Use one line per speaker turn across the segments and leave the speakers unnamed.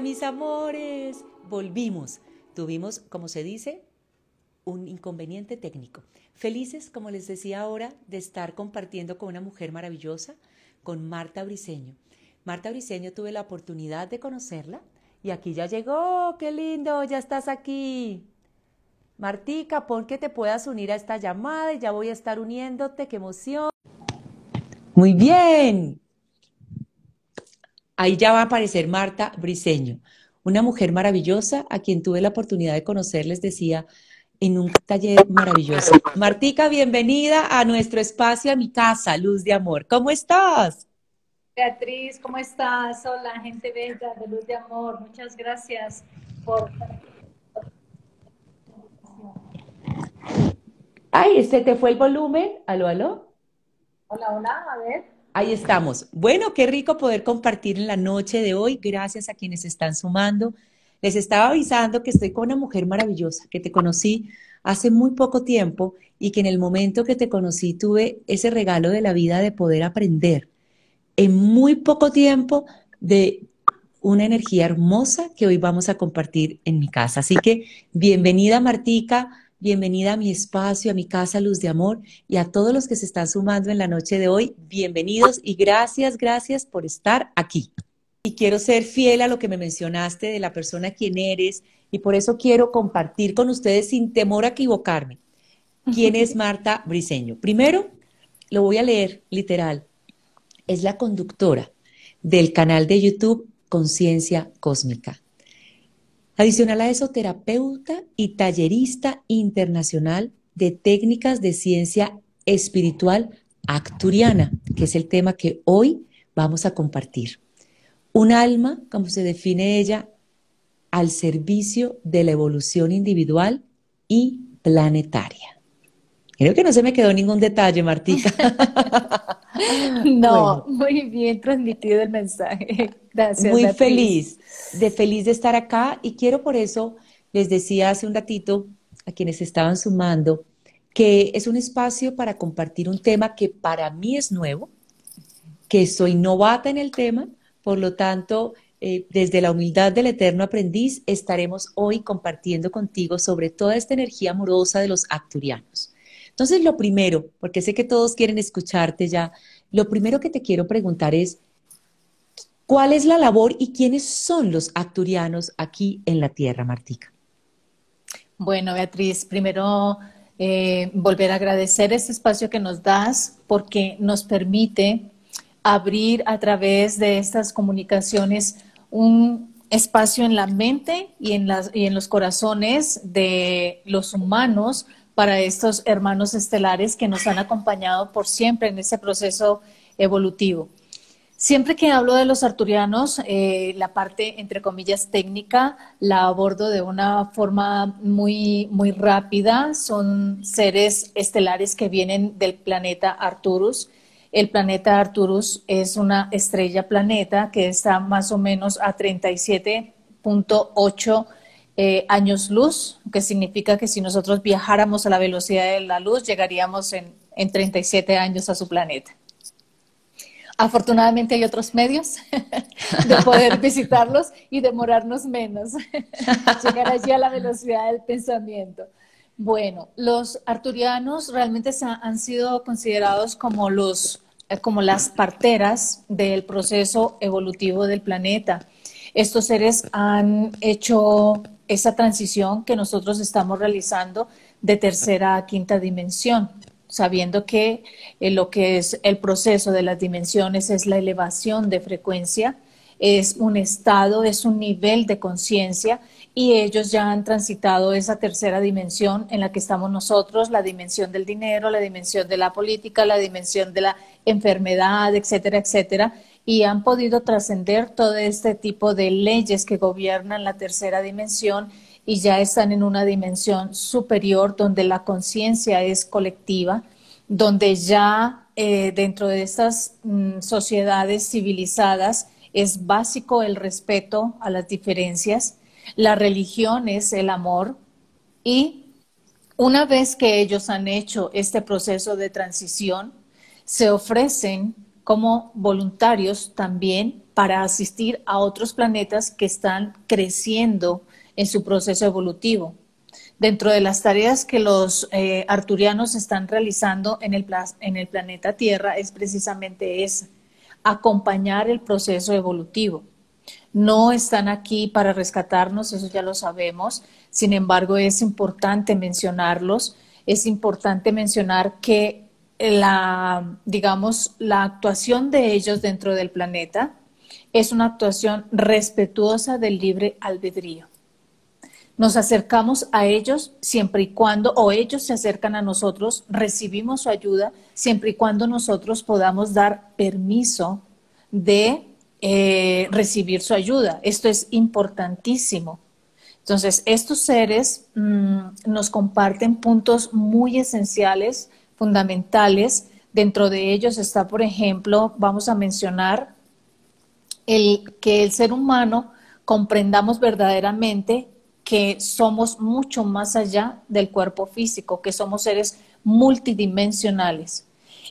Mis amores, volvimos. Tuvimos, como se dice, un inconveniente técnico. Felices, como les decía ahora, de estar compartiendo con una mujer maravillosa, con Marta Briseño. Marta Briseño tuve la oportunidad de conocerla y aquí ya llegó, qué lindo, ya estás aquí. Martica, pon que te puedas unir a esta llamada y ya voy a estar uniéndote, qué emoción. Muy bien. Ahí ya va a aparecer Marta Briseño, una mujer maravillosa a quien tuve la oportunidad de conocer, les decía, en un taller maravilloso. Martica, bienvenida a nuestro espacio, a mi casa, Luz de Amor. ¿Cómo estás?
Beatriz, ¿cómo estás? Hola, gente bella de Luz de Amor. Muchas gracias por...
Ay, ¿se te fue el volumen? ¿Aló, aló?
Hola, hola, a ver.
Ahí estamos. Bueno, qué rico poder compartir en la noche de hoy. Gracias a quienes están sumando. Les estaba avisando que estoy con una mujer maravillosa que te conocí hace muy poco tiempo y que en el momento que te conocí tuve ese regalo de la vida de poder aprender en muy poco tiempo de una energía hermosa que hoy vamos a compartir en mi casa. Así que bienvenida Martica, Bienvenida a mi espacio, a mi casa Luz de Amor y a todos los que se están sumando en la noche de hoy. Bienvenidos y gracias, gracias por estar aquí. Y quiero ser fiel a lo que me mencionaste de la persona quien eres y por eso quiero compartir con ustedes sin temor a equivocarme. ¿Quién es Marta Briseño? Primero, lo voy a leer literal. Es la conductora del canal de YouTube Conciencia Cósmica. Adicional a eso, terapeuta y tallerista internacional de técnicas de ciencia espiritual acturiana, que es el tema que hoy vamos a compartir. Un alma, como se define ella, al servicio de la evolución individual y planetaria. Creo que no se me quedó ningún detalle, Martica.
no, muy bien transmitido el mensaje. Gracias.
Muy feliz, de feliz de estar acá y quiero por eso, les decía hace un ratito a quienes estaban sumando, que es un espacio para compartir un tema que para mí es nuevo, que soy novata en el tema, por lo tanto, eh, desde la humildad del eterno aprendiz, estaremos hoy compartiendo contigo sobre toda esta energía amorosa de los acturianos. Entonces, lo primero, porque sé que todos quieren escucharte ya, lo primero que te quiero preguntar es, ¿cuál es la labor y quiénes son los acturianos aquí en la Tierra, Martica?
Bueno, Beatriz, primero eh, volver a agradecer este espacio que nos das porque nos permite abrir a través de estas comunicaciones un espacio en la mente y en, y en los corazones de los humanos para estos hermanos estelares que nos han acompañado por siempre en ese proceso evolutivo. Siempre que hablo de los arturianos, eh, la parte, entre comillas, técnica, la abordo de una forma muy, muy rápida. Son seres estelares que vienen del planeta Arturus. El planeta Arturus es una estrella planeta que está más o menos a 37.8 eh, años luz, que significa que si nosotros viajáramos a la velocidad de la luz, llegaríamos en, en 37 años a su planeta. Afortunadamente hay otros medios de poder visitarlos y demorarnos menos, llegar allí a la velocidad del pensamiento. Bueno, los arturianos realmente han sido considerados como, los, eh, como las parteras del proceso evolutivo del planeta. Estos seres han hecho esa transición que nosotros estamos realizando de tercera a quinta dimensión, sabiendo que eh, lo que es el proceso de las dimensiones es la elevación de frecuencia, es un estado, es un nivel de conciencia y ellos ya han transitado esa tercera dimensión en la que estamos nosotros, la dimensión del dinero, la dimensión de la política, la dimensión de la enfermedad, etcétera, etcétera y han podido trascender todo este tipo de leyes que gobiernan la tercera dimensión y ya están en una dimensión superior donde la conciencia es colectiva, donde ya eh, dentro de estas mm, sociedades civilizadas es básico el respeto a las diferencias, la religión es el amor y una vez que ellos han hecho este proceso de transición, se ofrecen como voluntarios también para asistir a otros planetas que están creciendo en su proceso evolutivo. Dentro de las tareas que los eh, arturianos están realizando en el, en el planeta Tierra es precisamente esa, acompañar el proceso evolutivo. No están aquí para rescatarnos, eso ya lo sabemos. Sin embargo, es importante mencionarlos. Es importante mencionar que la, digamos, la actuación de ellos dentro del planeta es una actuación respetuosa del libre albedrío. Nos acercamos a ellos siempre y cuando, o ellos se acercan a nosotros, recibimos su ayuda siempre y cuando nosotros podamos dar permiso de eh, recibir su ayuda. Esto es importantísimo. Entonces, estos seres mm, nos comparten puntos muy esenciales, fundamentales. Dentro de ellos está, por ejemplo, vamos a mencionar el que el ser humano comprendamos verdaderamente que somos mucho más allá del cuerpo físico, que somos seres multidimensionales.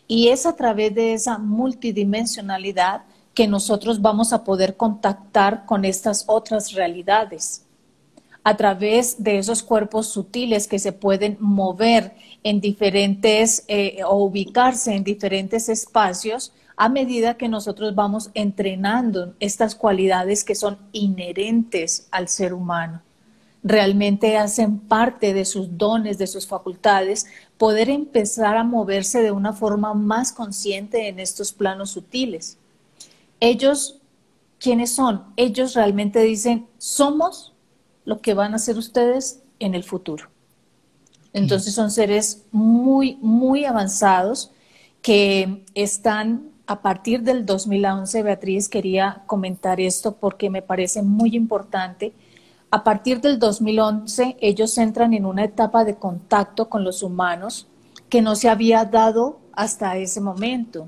Y es a través de esa multidimensionalidad que nosotros vamos a poder contactar con estas otras realidades. A través de esos cuerpos sutiles que se pueden mover en diferentes eh, o ubicarse en diferentes espacios a medida que nosotros vamos entrenando estas cualidades que son inherentes al ser humano realmente hacen parte de sus dones, de sus facultades, poder empezar a moverse de una forma más consciente en estos planos sutiles. Ellos, ¿quiénes son? Ellos realmente dicen, somos lo que van a ser ustedes en el futuro. Entonces son seres muy, muy avanzados que están a partir del 2011, Beatriz, quería comentar esto porque me parece muy importante a partir del 2011, ellos entran en una etapa de contacto con los humanos que no se había dado hasta ese momento.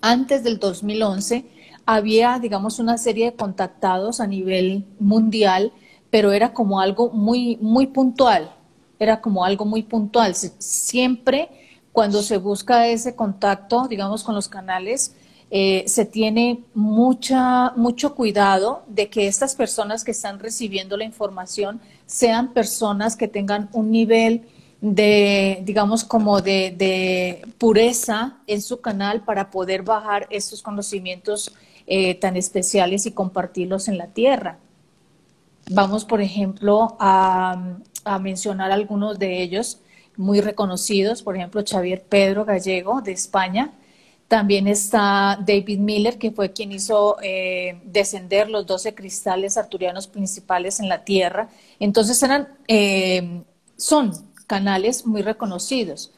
Antes del 2011 había, digamos, una serie de contactados a nivel mundial, pero era como algo muy, muy puntual. Era como algo muy puntual. Siempre cuando se busca ese contacto, digamos, con los canales, eh, se tiene mucha, mucho cuidado de que estas personas que están recibiendo la información sean personas que tengan un nivel de, digamos, como de, pureza en su canal para poder bajar estos conocimientos eh, tan especiales y compartirlos en la tierra. Vamos, por ejemplo, a, a mencionar algunos de ellos muy reconocidos, por ejemplo, Xavier Pedro Gallego de España, también está David Miller, que fue quien hizo eh, descender los 12 cristales arturianos principales en la Tierra. Entonces eran, eh, son canales muy reconocidos.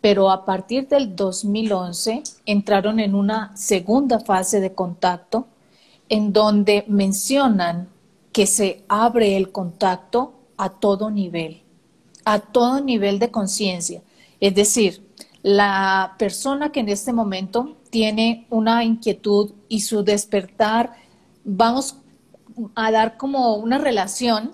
Pero a partir del 2011 entraron en una segunda fase de contacto en donde mencionan que se abre el contacto a todo nivel, a todo nivel de conciencia. Es decir, la persona que en este momento tiene una inquietud y su despertar, vamos a dar como una relación,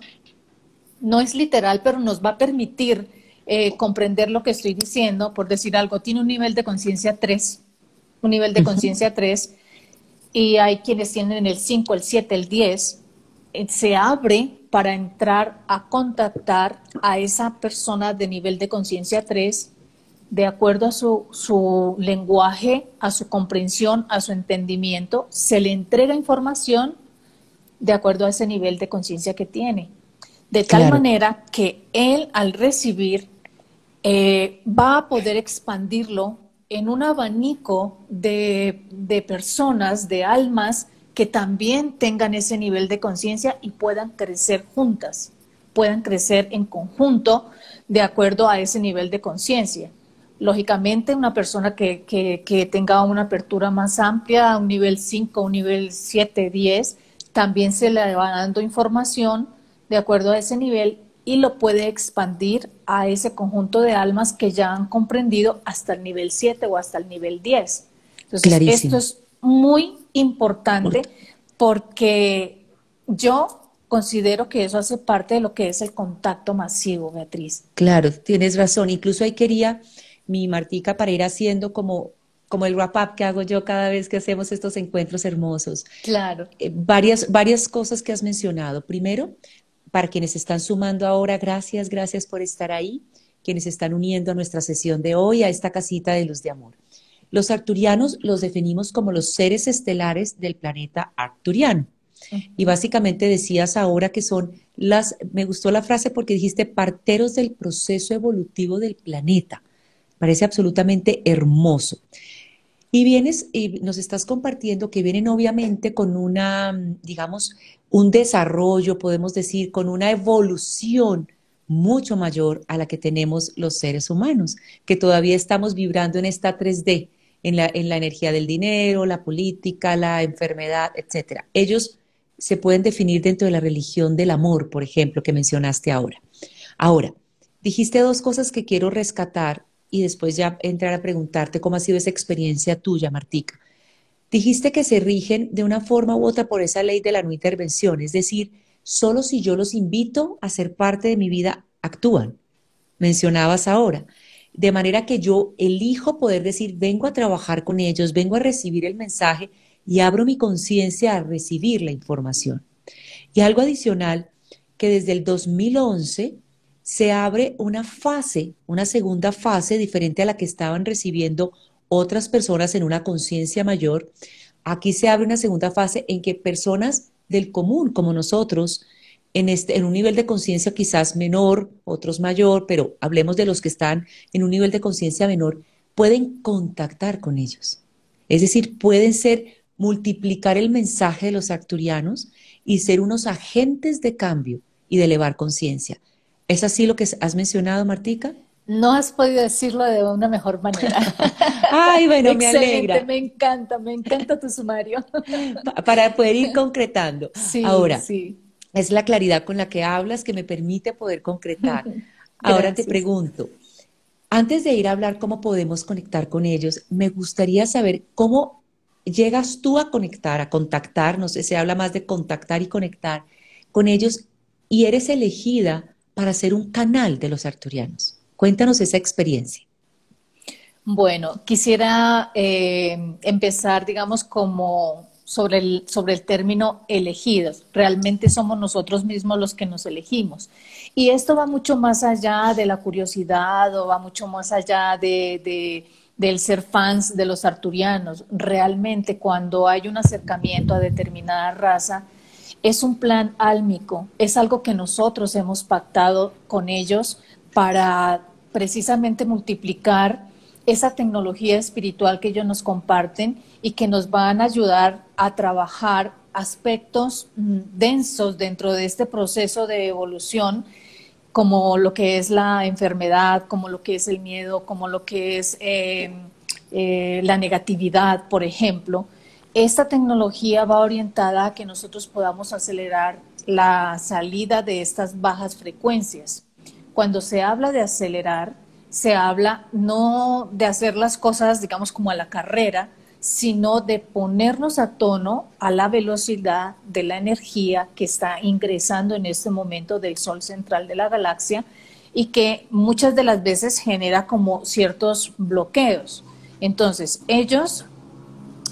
no es literal, pero nos va a permitir eh, comprender lo que estoy diciendo, por decir algo, tiene un nivel de conciencia 3, un nivel de conciencia 3, y hay quienes tienen el 5, el 7, el 10, eh, se abre para entrar a contactar a esa persona de nivel de conciencia 3 de acuerdo a su, lenguaje, a su comprensión, a su entendimiento, se le entrega información de acuerdo a ese nivel de conciencia que tiene. De tal manera que él al recibir eh, va a poder expandirlo en un abanico de, de personas, de almas que también tengan ese nivel de conciencia y puedan crecer juntas, puedan crecer en conjunto de acuerdo a ese nivel de conciencia. Lógicamente, una persona que, que, tenga una apertura más amplia, un nivel 5, un nivel 7, 10, también se le va dando información de acuerdo a ese nivel y lo puede expandir a ese conjunto de almas que ya han comprendido hasta el nivel 7 o hasta el nivel 10. Entonces, esto es muy importante porque yo considero que eso hace parte de lo que es el contacto masivo, Beatriz.
Claro, tienes razón. Incluso ahí quería mi Martica para ir haciendo como, como el wrap-up que hago yo cada vez que hacemos estos encuentros hermosos.
Claro.
Eh, varias, varias cosas que has mencionado. Primero, para quienes están sumando ahora, gracias, gracias por estar ahí, quienes están uniendo a nuestra sesión de hoy, a esta casita de luz de amor. Los arcturianos los definimos como los seres estelares del planeta arcturiano. Y básicamente decías ahora que son las, me gustó la frase porque dijiste parteros del proceso evolutivo del planeta. Parece absolutamente hermoso. Y vienes y nos estás compartiendo que vienen obviamente con una, digamos, un desarrollo, podemos decir, con una evolución mucho mayor a la que tenemos los seres humanos, que todavía estamos vibrando en esta 3D, en la, en la energía del dinero, la política, la enfermedad, etc. Ellos se pueden definir dentro de la religión del amor, por ejemplo, que mencionaste ahora. Ahora, dijiste dos cosas que quiero rescatar y después ya entrar a preguntarte cómo ha sido esa experiencia tuya, Martica. Dijiste que se rigen de una forma u otra por esa ley de la no intervención, es decir, solo si yo los invito a ser parte de mi vida, actúan. Mencionabas ahora. De manera que yo elijo poder decir, vengo a trabajar con ellos, vengo a recibir el mensaje y abro mi conciencia a recibir la información. Y algo adicional, que desde el 2011 se abre una fase, una segunda fase diferente a la que estaban recibiendo otras personas en una conciencia mayor. Aquí se abre una segunda fase en que personas del común, como nosotros, en, este, en un nivel de conciencia quizás menor, otros mayor, pero hablemos de los que están en un nivel de conciencia menor, pueden contactar con ellos. Es decir, pueden ser multiplicar el mensaje de los acturianos y ser unos agentes de cambio y de elevar conciencia. ¿Es así lo que has mencionado, Martica?
No has podido decirlo de una mejor manera.
Ay, bueno, me alegra.
Me encanta, me encanta tu sumario.
Para poder ir concretando. Sí, Ahora, sí. es la claridad con la que hablas que me permite poder concretar. Ahora te pregunto, antes de ir a hablar cómo podemos conectar con ellos, me gustaría saber cómo llegas tú a conectar, a contactar, no sé, se habla más de contactar y conectar con ellos y eres elegida para ser un canal de los arturianos. Cuéntanos esa experiencia.
Bueno, quisiera eh, empezar, digamos, como sobre el, sobre el término elegidos. Realmente somos nosotros mismos los que nos elegimos. Y esto va mucho más allá de la curiosidad o va mucho más allá de del ser fans de los arturianos. Realmente cuando hay un acercamiento a determinada raza, es un plan álmico, es algo que nosotros hemos pactado con ellos para precisamente multiplicar esa tecnología espiritual que ellos nos comparten y que nos van a ayudar a trabajar aspectos mm, densos dentro de este proceso de evolución como lo que es la enfermedad, como lo que es el miedo, como lo que es eh, eh, la negatividad, por ejemplo, esta tecnología va orientada a que nosotros podamos acelerar la salida de estas bajas frecuencias. Cuando se habla de acelerar, se habla no de hacer las cosas, digamos, como a la carrera, sino de ponernos a tono a la velocidad de la energía que está ingresando en este momento del Sol central de la galaxia y que muchas de las veces genera como ciertos bloqueos. Entonces, ellos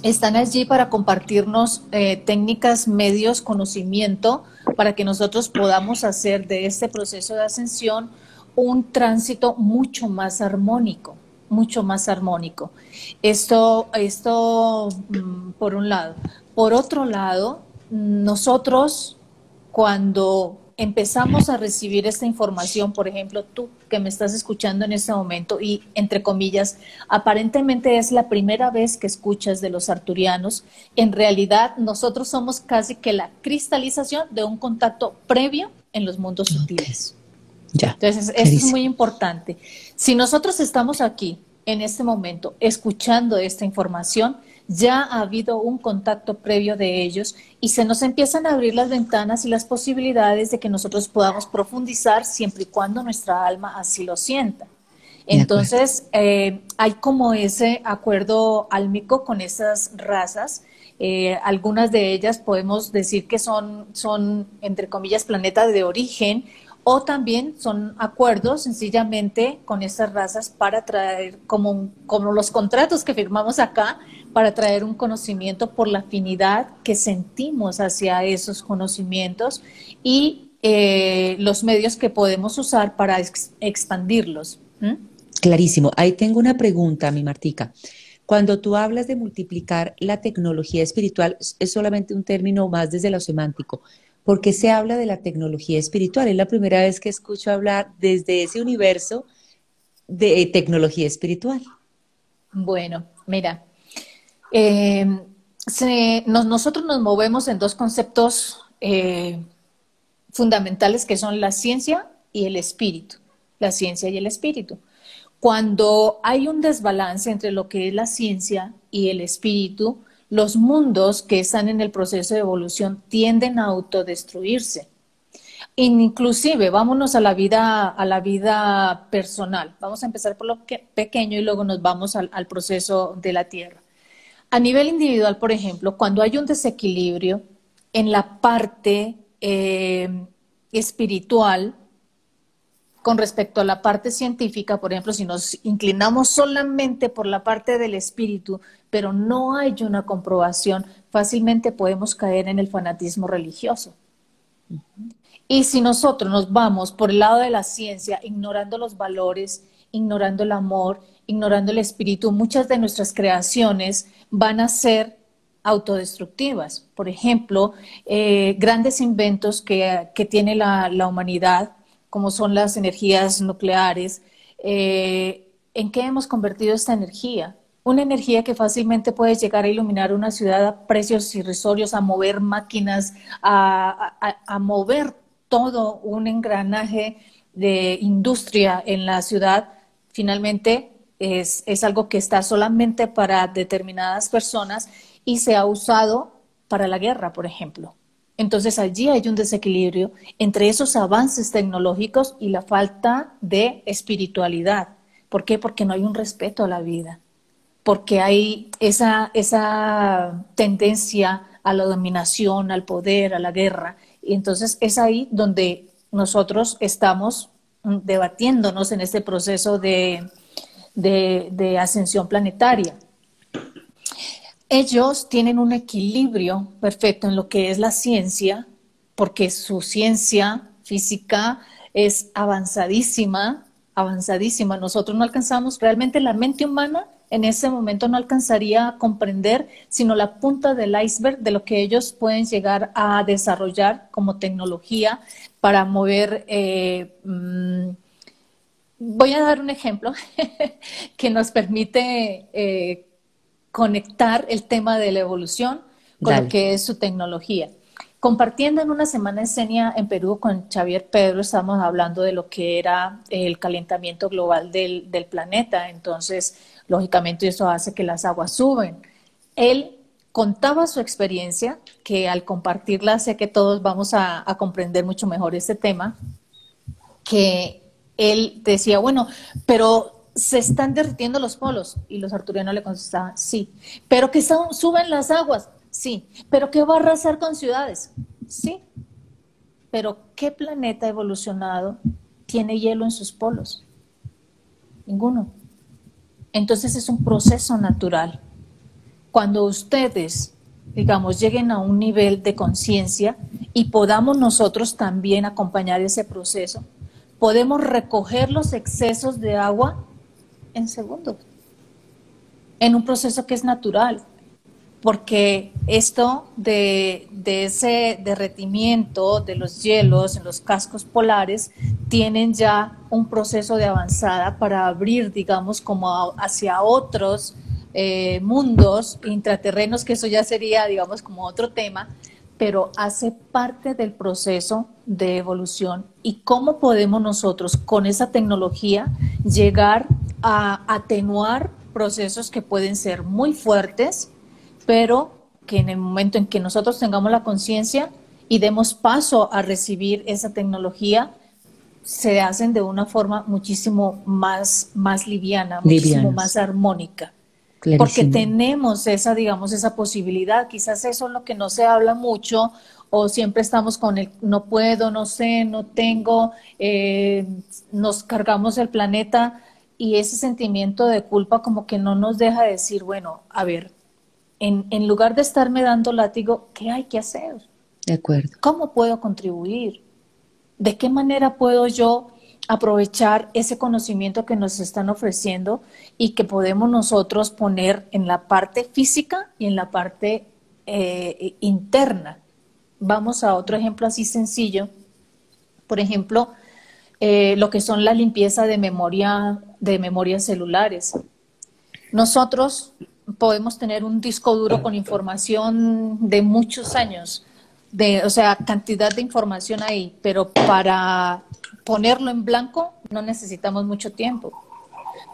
están allí para compartirnos eh, técnicas, medios, conocimiento, para que nosotros podamos hacer de este proceso de ascensión un tránsito mucho más armónico mucho más armónico. Esto, esto mm, por un lado. Por otro lado, nosotros cuando empezamos a recibir esta información, por ejemplo, tú que me estás escuchando en este momento y, entre comillas, aparentemente es la primera vez que escuchas de los arturianos, en realidad nosotros somos casi que la cristalización de un contacto previo en los mundos sutiles. Entonces, eso es muy importante. Si nosotros estamos aquí en este momento escuchando esta información, ya ha habido un contacto previo de ellos y se nos empiezan a abrir las ventanas y las posibilidades de que nosotros podamos profundizar siempre y cuando nuestra alma así lo sienta. Entonces, eh, hay como ese acuerdo álmico con esas razas. Eh, algunas de ellas podemos decir que son, son, entre comillas, planetas de origen o también son acuerdos sencillamente con estas razas para traer, como, como los contratos que firmamos acá, para traer un conocimiento por la afinidad que sentimos hacia esos conocimientos y eh, los medios que podemos usar para expandirlos.
Clarísimo. Ahí tengo una pregunta, mi Martica. Cuando tú hablas de multiplicar la tecnología espiritual, es solamente un término más desde lo semántico. ¿Por qué se habla de la tecnología espiritual? Es la primera vez que escucho hablar desde ese universo de tecnología espiritual.
Bueno, mira, eh, nosotros nos movemos en dos conceptos eh, fundamentales que son la ciencia y el espíritu. La ciencia y el espíritu. Cuando hay un desbalance entre lo que es la ciencia y el espíritu, los mundos que están en el proceso de evolución tienden a autodestruirse. Inclusive, vámonos a la vida, a la vida personal. Vamos a empezar por lo pequeño y luego nos vamos al, proceso de la Tierra. A nivel individual, por ejemplo, cuando hay un desequilibrio en la parte eh, espiritual, con respecto a la parte científica, por ejemplo, si nos inclinamos solamente por la parte del espíritu, pero no hay una comprobación, fácilmente podemos caer en el fanatismo religioso. Y si nosotros nos vamos por el lado de la ciencia, ignorando los valores, ignorando el amor, ignorando el espíritu, muchas de nuestras creaciones van a ser autodestructivas. Por ejemplo, eh, grandes inventos que, tiene la humanidad, como son las energías nucleares, eh, ¿en qué hemos convertido esta energía? Una energía que fácilmente puede llegar a iluminar una ciudad a precios irrisorios, a mover máquinas, a, mover todo un engranaje de industria en la ciudad, finalmente es, es, algo que está solamente para determinadas personas y se ha usado para la guerra, por ejemplo. Entonces allí hay un desequilibrio entre esos avances tecnológicos y la falta de espiritualidad. ¿Por qué? Porque no hay un respeto a la vida, porque hay esa, esa tendencia a la dominación, al poder, a la guerra. Y entonces es ahí donde nosotros estamos debatiéndonos en este proceso de, de ascensión planetaria ellos tienen un equilibrio perfecto en lo que es la ciencia, porque su ciencia física es avanzadísima, avanzadísima. Nosotros no alcanzamos, realmente la mente humana en ese momento no alcanzaría a comprender sino la punta del iceberg de lo que ellos pueden llegar a desarrollar como tecnología para mover. Eh, mm, voy a dar un ejemplo que nos permite eh, conectar el tema de la evolución con lo que es su tecnología. Compartiendo en una semana en Senia en Perú con Xavier Pedro, estamos hablando de lo que era el calentamiento global del, planeta. Entonces, lógicamente, eso hace que las aguas suben. Él contaba su experiencia, que al compartirla sé que todos vamos a, a comprender mucho mejor este tema, que él decía, bueno, pero se están derritiendo los polos. Y los arturianos le contestaban, sí. Pero que suben las aguas, sí. Pero que va a arrasar con ciudades, sí. Pero ¿qué planeta evolucionado tiene hielo en sus polos? Ninguno. Entonces es un proceso natural. Cuando ustedes, digamos, lleguen a un nivel de conciencia y podamos nosotros también acompañar ese proceso, podemos recoger los excesos de agua en segundos, en un proceso que es natural, porque esto de, ese derretimiento de los hielos en los cascos polares tienen ya un proceso de avanzada para abrir, digamos, como hacia otros eh, mundos intraterrenos, que eso ya sería, digamos, como otro tema, pero hace parte del proceso de evolución y cómo podemos nosotros con esa tecnología llegar a atenuar procesos que pueden ser muy fuertes, pero que en el momento en que nosotros tengamos la conciencia y demos paso a recibir esa tecnología, se hacen de una forma muchísimo más, más liviana, muchísimo más armónica. Porque tenemos esa, digamos, esa posibilidad. Quizás eso es lo que no se habla mucho o siempre estamos con el no puedo, no sé, no tengo, eh, nos cargamos el planeta y ese sentimiento de culpa como que no nos deja decir, bueno, a ver, en, en lugar de estarme dando látigo, ¿qué hay que hacer?
De acuerdo.
¿Cómo puedo contribuir? ¿De qué manera puedo yo aprovechar ese conocimiento que nos están ofreciendo y que podemos nosotros poner en la parte física y en la parte eh, interna? Vamos a otro ejemplo así sencillo. Por ejemplo, eh, lo que son la limpieza de memoria de memorias celulares. Nosotros podemos tener un disco duro con información de muchos años, de, o sea, cantidad de información ahí, pero para ponerlo en blanco no necesitamos mucho tiempo.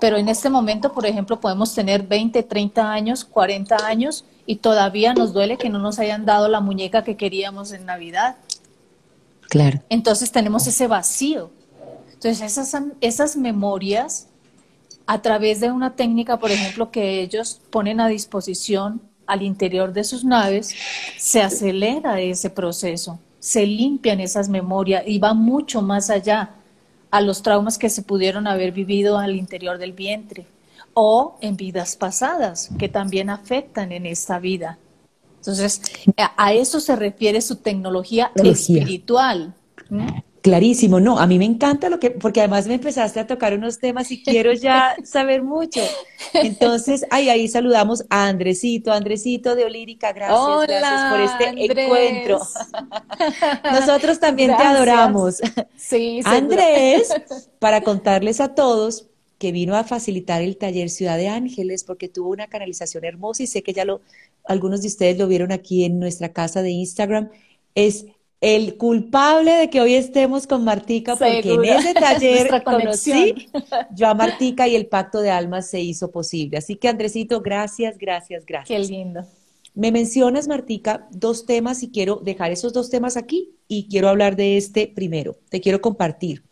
Pero en este momento, por ejemplo, podemos tener 20, 30 años, 40 años y todavía nos duele que no nos hayan dado la muñeca que queríamos en Navidad.
Claro.
Entonces tenemos ese vacío. Entonces esas, esas memorias, a través de una técnica, por ejemplo, que ellos ponen a disposición al interior de sus naves, se acelera ese proceso, se limpian esas memorias y va mucho más allá a los traumas que se pudieron haber vivido al interior del vientre o en vidas pasadas que también afectan en esta vida. Entonces, a eso se refiere su tecnología, espiritual.
Clarísimo, no, a mí me encanta lo que, porque además me empezaste a tocar unos temas y quiero ya saber mucho. Entonces, ahí, ahí saludamos a Andresito, Andresito de Olírica, gracias, gracias por este encuentro. Nosotros también te adoramos.
Sí,
Andrés, para contarles a todos que vino a facilitar el taller Ciudad de Ángeles porque tuvo una canalización hermosa y sé que ya lo, algunos de ustedes lo vieron aquí en nuestra casa de Instagram, es el culpable de que hoy estemos con Martica, porque en ese taller conocí yo a Martica y el pacto de almas se hizo posible. Así que Andresito, gracias, gracias, gracias.
Qué lindo.
Me mencionas, Martica, dos temas y quiero dejar esos dos temas aquí y quiero hablar de este primero. Te quiero compartir.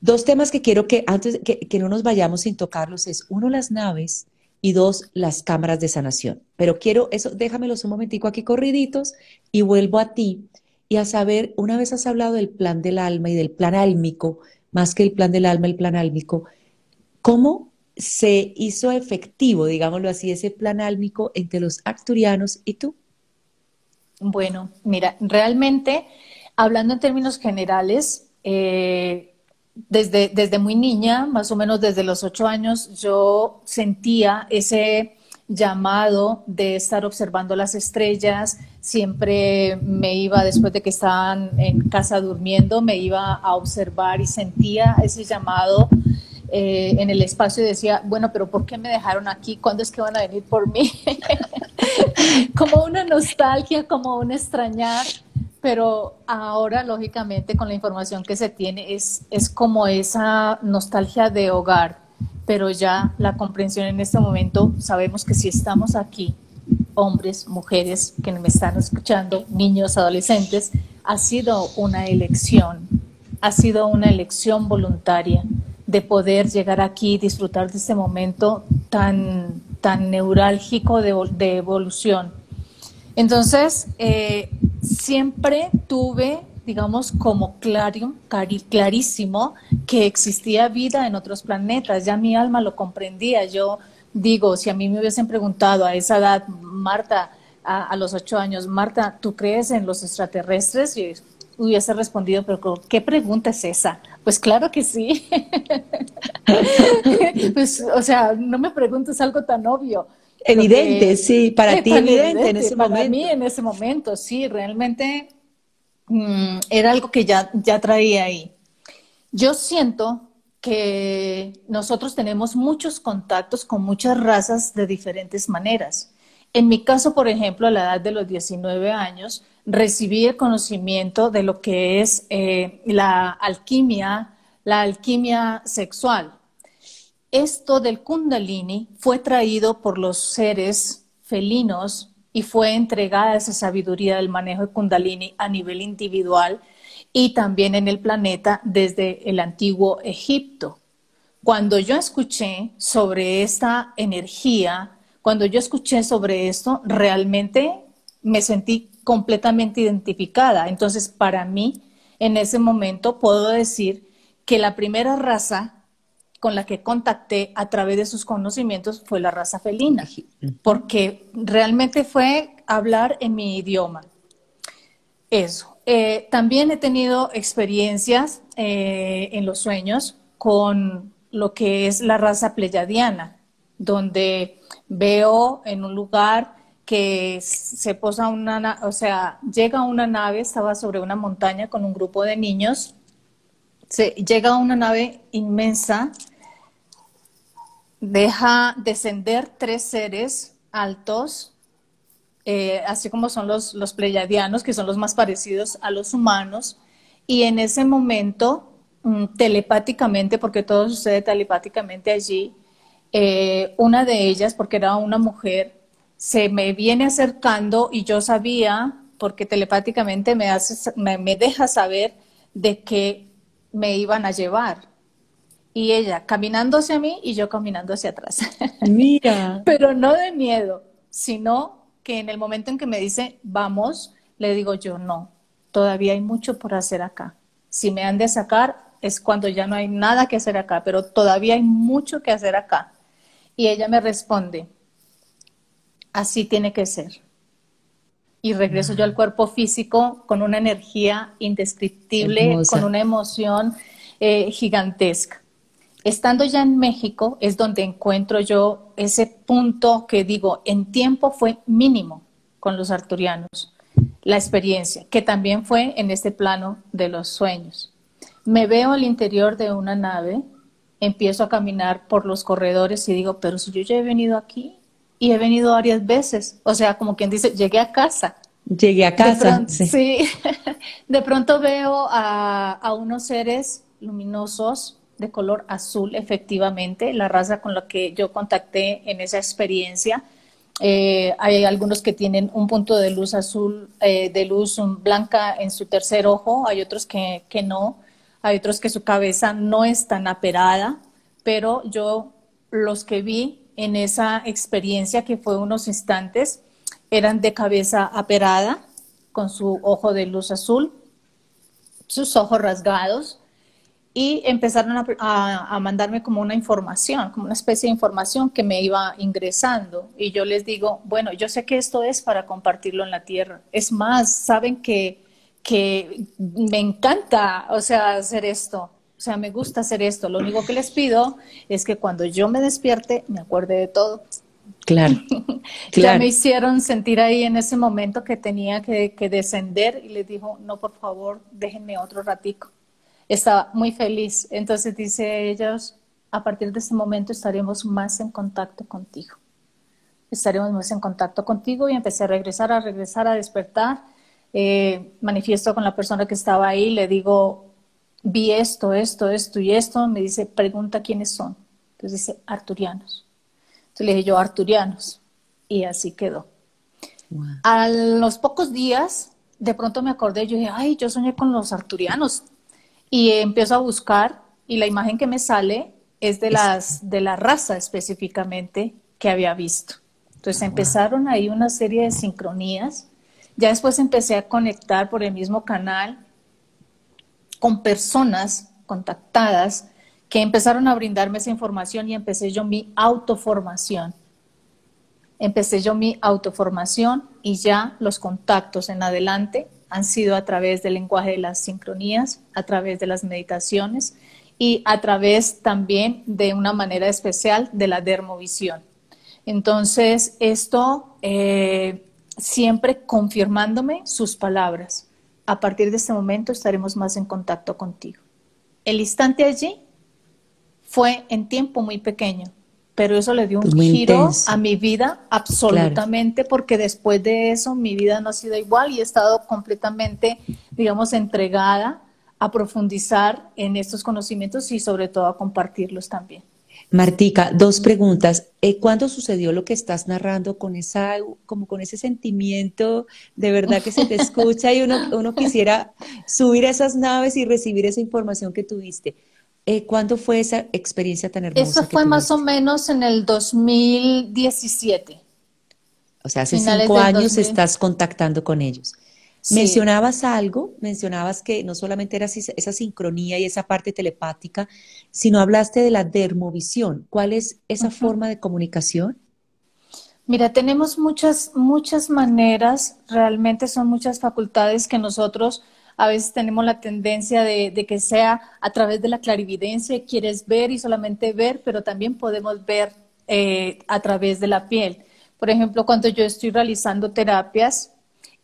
Dos temas que quiero que antes que, que no nos vayamos sin tocarlos es uno, las naves y dos, las cámaras de sanación. Pero quiero eso, déjamelos un momentico aquí corriditos y vuelvo a ti y a saber, una vez has hablado del plan del alma y del plan álmico, más que el plan del alma, el plan álmico, ¿cómo se hizo efectivo, digámoslo así, ese plan álmico entre los acturianos y tú?
Bueno, mira, realmente, hablando en términos generales, eh, desde, desde muy niña, más o menos desde los ocho años, yo sentía ese llamado de estar observando las estrellas. Siempre me iba, después de que estaban en casa durmiendo, me iba a observar y sentía ese llamado eh, en el espacio y decía, bueno, pero ¿por qué me dejaron aquí? ¿Cuándo es que van a venir por mí? como una nostalgia, como un extrañar. Pero ahora, lógicamente, con la información que se tiene, es, es como esa nostalgia de hogar pero ya la comprensión en este momento, sabemos que si estamos aquí, hombres, mujeres que me están escuchando, niños, adolescentes, ha sido una elección, ha sido una elección voluntaria de poder llegar aquí y disfrutar de este momento tan, tan neurálgico de, evolución. Entonces, eh, siempre tuve digamos, como claro, clarísimo que existía vida en otros planetas. Ya mi alma lo comprendía. Yo digo, si a mí me hubiesen preguntado a esa edad, Marta, a, los ocho años, Marta, ¿tú crees en los extraterrestres? Yo hubiese respondido, pero ¿qué pregunta es esa? Pues claro que sí. pues, o sea, no me preguntes algo tan obvio.
Evidente, sí, para ti evidente, en ese
para
momento.
Para mí en ese momento, sí, realmente Mm, era algo que ya, ya traía ahí. Yo siento que nosotros tenemos muchos contactos con muchas razas de diferentes maneras. En mi caso, por ejemplo, a la edad de los 19 años, recibí el conocimiento de lo que es eh, la alquimia, la alquimia sexual. Esto del kundalini fue traído por los seres felinos y fue entregada esa sabiduría del manejo de Kundalini a nivel individual y también en el planeta desde el antiguo Egipto. Cuando yo escuché sobre esta energía, cuando yo escuché sobre esto, realmente me sentí completamente identificada. Entonces, para mí, en ese momento puedo decir que la primera raza con la que contacté a través de sus conocimientos fue la raza felina, porque realmente fue hablar en mi idioma. Eso. Eh, también he tenido experiencias eh, en los sueños con lo que es la raza pleyadiana, donde veo en un lugar que se posa una, o sea, llega una nave, estaba sobre una montaña con un grupo de niños, se, llega una nave inmensa, deja descender tres seres altos, eh, así como son los, los pleyadianos, que son los más parecidos a los humanos, y en ese momento, mm, telepáticamente, porque todo sucede telepáticamente allí, eh, una de ellas, porque era una mujer, se me viene acercando y yo sabía, porque telepáticamente me, hace, me, me deja saber de que me iban a llevar. Y ella caminando hacia mí y yo caminando hacia atrás.
Mira.
Pero no de miedo, sino que en el momento en que me dice, vamos, le digo yo, no, todavía hay mucho por hacer acá. Si me han de sacar, es cuando ya no hay nada que hacer acá, pero todavía hay mucho que hacer acá. Y ella me responde, así tiene que ser. Y regreso yo al cuerpo físico con una energía indescriptible, con una emoción eh, gigantesca. Estando ya en México es donde encuentro yo ese punto que digo, en tiempo fue mínimo con los arturianos, la experiencia, que también fue en este plano de los sueños. Me veo al interior de una nave, empiezo a caminar por los corredores y digo, pero si yo ya he venido aquí y he venido varias veces, o sea, como quien dice, llegué a casa.
Llegué a casa.
sí. de pronto veo a, a unos seres luminosos de color azul, efectivamente, la raza con la que yo contacté en esa experiencia. Eh, hay algunos que tienen un punto de luz azul, eh, de luz blanca en su tercer ojo, hay otros que, que, no, hay otros que su cabeza no es tan aperada, pero yo los que vi en esa experiencia, que fue unos instantes, eran de cabeza aperada, con su ojo de luz azul, sus ojos rasgados, y empezaron a, mandarme como una información, como una especie de información que me iba ingresando. Y yo les digo, bueno, yo sé que esto es para compartirlo en la tierra. Es más, saben que, que me encanta, o sea, hacer esto. O sea, me gusta hacer esto. Lo único que les pido es que cuando yo me despierte, me acuerde de todo.
Claro.
ya me hicieron sentir ahí en ese momento que tenía que, que descender y les dijo, no, por favor, déjenme otro ratico estaba muy feliz. Entonces dice ellos, a partir de ese momento estaremos más en contacto contigo. Estaremos más en contacto contigo y empecé a regresar, a regresar, a despertar. Eh, manifiesto con la persona que estaba ahí, le digo, vi esto, esto, esto y esto. Me dice, pregunta quiénes son. Entonces dice, arturianos. Entonces le dije yo, arturianos. Y así quedó. A los pocos días, de pronto me acordé, yo dije, ay, yo soñé con los arturianos y empiezo a buscar y la imagen que me sale es de, las, de la raza específicamente que había visto. Entonces empezaron ahí una serie de sincronías. Ya después empecé a conectar por el mismo canal con personas contactadas que empezaron a brindarme esa información y empecé yo mi autoformación. Empecé yo mi autoformación y ya los contactos en adelante han sido a través del lenguaje de las sincronías, a través de las meditaciones y a través también de una manera especial de la dermovisión. Entonces, esto eh, siempre confirmándome sus palabras. A partir de este momento estaremos más en contacto contigo. El instante allí fue en tiempo muy pequeño, pero eso le dio un giro a mi vida absolutamente, porque después de eso mi vida no ha sido igual y he estado completamente, digamos, entregada a profundizar en estos conocimientos y sobre todo a compartirlos también.
Martica, dos preguntas. Eh, ¿Cuándo sucedió lo que estás narrando con esa, como con ese sentimiento de verdad que se te escucha y uno, uno quisiera subir a esas naves y recibir esa información que tuviste? Eh, ¿Cuándo fue esa experiencia tan hermosa?
Eso fue más o menos en el 2017.
O sea, hace cinco años estás contactando con ellos. Mencionabas algo, mencionabas que no solamente era esa sincronía y esa parte telepática, sino hablaste de la dermovisión. ¿Cuál es esa forma de comunicación?
Mira, tenemos muchas, muchas maneras, realmente son muchas facultades que nosotros a veces tenemos la tendencia de, que sea a través de la clarividencia, quieres ver y solamente ver, pero también podemos ver eh, a través de la piel. Por ejemplo, cuando yo estoy realizando terapias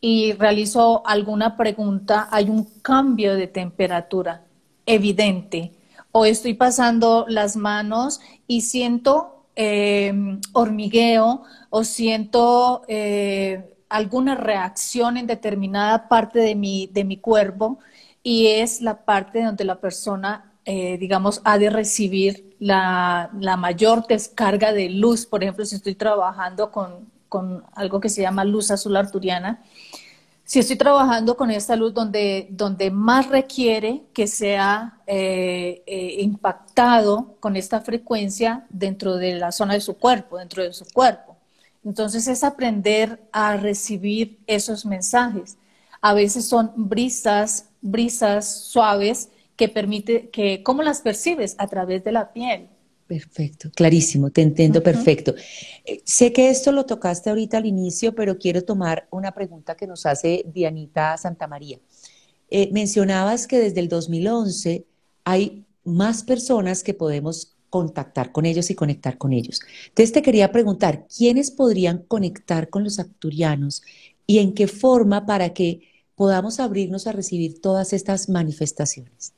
y realizo alguna pregunta, hay un cambio de temperatura evidente. O estoy pasando las manos y siento Em, hormigueo o siento eh, alguna reacción en determinada parte de mi, de mi cuerpo y es la parte donde la persona, eh, digamos, ha de recibir la, la, mayor descarga de luz. Por ejemplo, si estoy trabajando con, con algo que se llama luz azul arturiana, si estoy trabajando con esta luz donde, donde más requiere que sea eh, eh, impactado con esta frecuencia dentro de la zona de su cuerpo, dentro de su cuerpo. Entonces es aprender a recibir esos mensajes. A veces son brisas, brisas suaves que permite que, ¿cómo las percibes? A través de la piel.
Perfecto, clarísimo, te entiendo perfecto. Eh, sé que esto lo tocaste ahorita al inicio, pero quiero tomar una pregunta que nos hace Dianita Santamaría. Eh, mencionabas que desde el 2011 hay más personas que podemos contactar con ellos y conectar con ellos. Entonces te quería preguntar, ¿quiénes podrían conectar con los acturianos y en qué forma para que podamos abrirnos a recibir todas estas manifestaciones?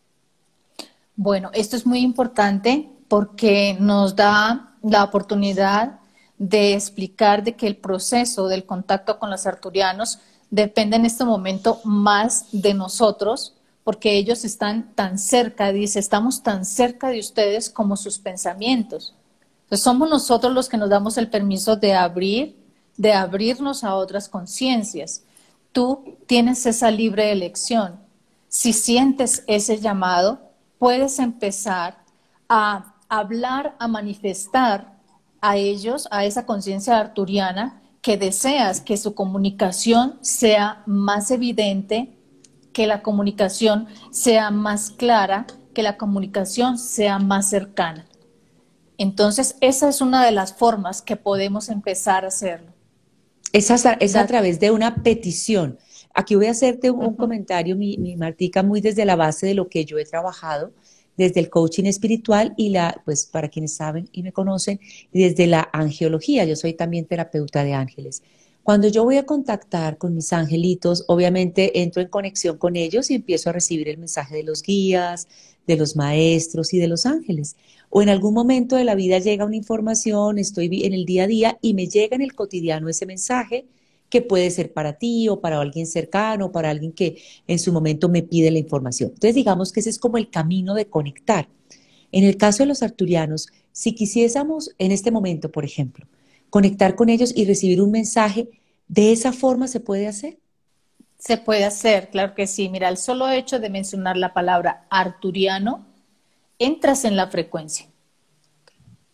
Bueno, esto es muy importante porque nos da la oportunidad de explicar de que el proceso del contacto con los arturianos depende en este momento más de nosotros, porque ellos están tan cerca, dice, estamos tan cerca de ustedes como sus pensamientos. Entonces somos nosotros los que nos damos el permiso de abrir, de abrirnos a otras conciencias. Tú tienes esa libre elección. Si sientes ese llamado, puedes empezar a hablar, a manifestar a ellos, a esa conciencia arturiana, que deseas que su comunicación sea más evidente, que la comunicación sea más clara, que la comunicación sea más cercana. Entonces, esa es una de las formas que podemos empezar a hacerlo.
Es a, través de una petición. Aquí voy a hacerte un, comentario, mi, mi Martica, muy desde la base de lo que yo he trabajado desde el coaching espiritual y la, pues para quienes saben y me conocen, desde la angiología. Yo soy también terapeuta de ángeles. Cuando yo voy a contactar con mis angelitos, obviamente entro en conexión con ellos y empiezo a recibir el mensaje de los guías, de los maestros y de los ángeles. O en algún momento de la vida llega una información, estoy en el día a día y me llega en el cotidiano ese mensaje que puede ser para ti o para alguien cercano, para alguien que en su momento me pide la información. Entonces, digamos que ese es como el camino de conectar. En el caso de los arturianos, si quisiésemos en este momento, por ejemplo, conectar con ellos y recibir un mensaje, ¿de esa forma se puede hacer?
Se puede hacer, claro que sí. Mira, el solo hecho de mencionar la palabra arturiano, entras en la frecuencia.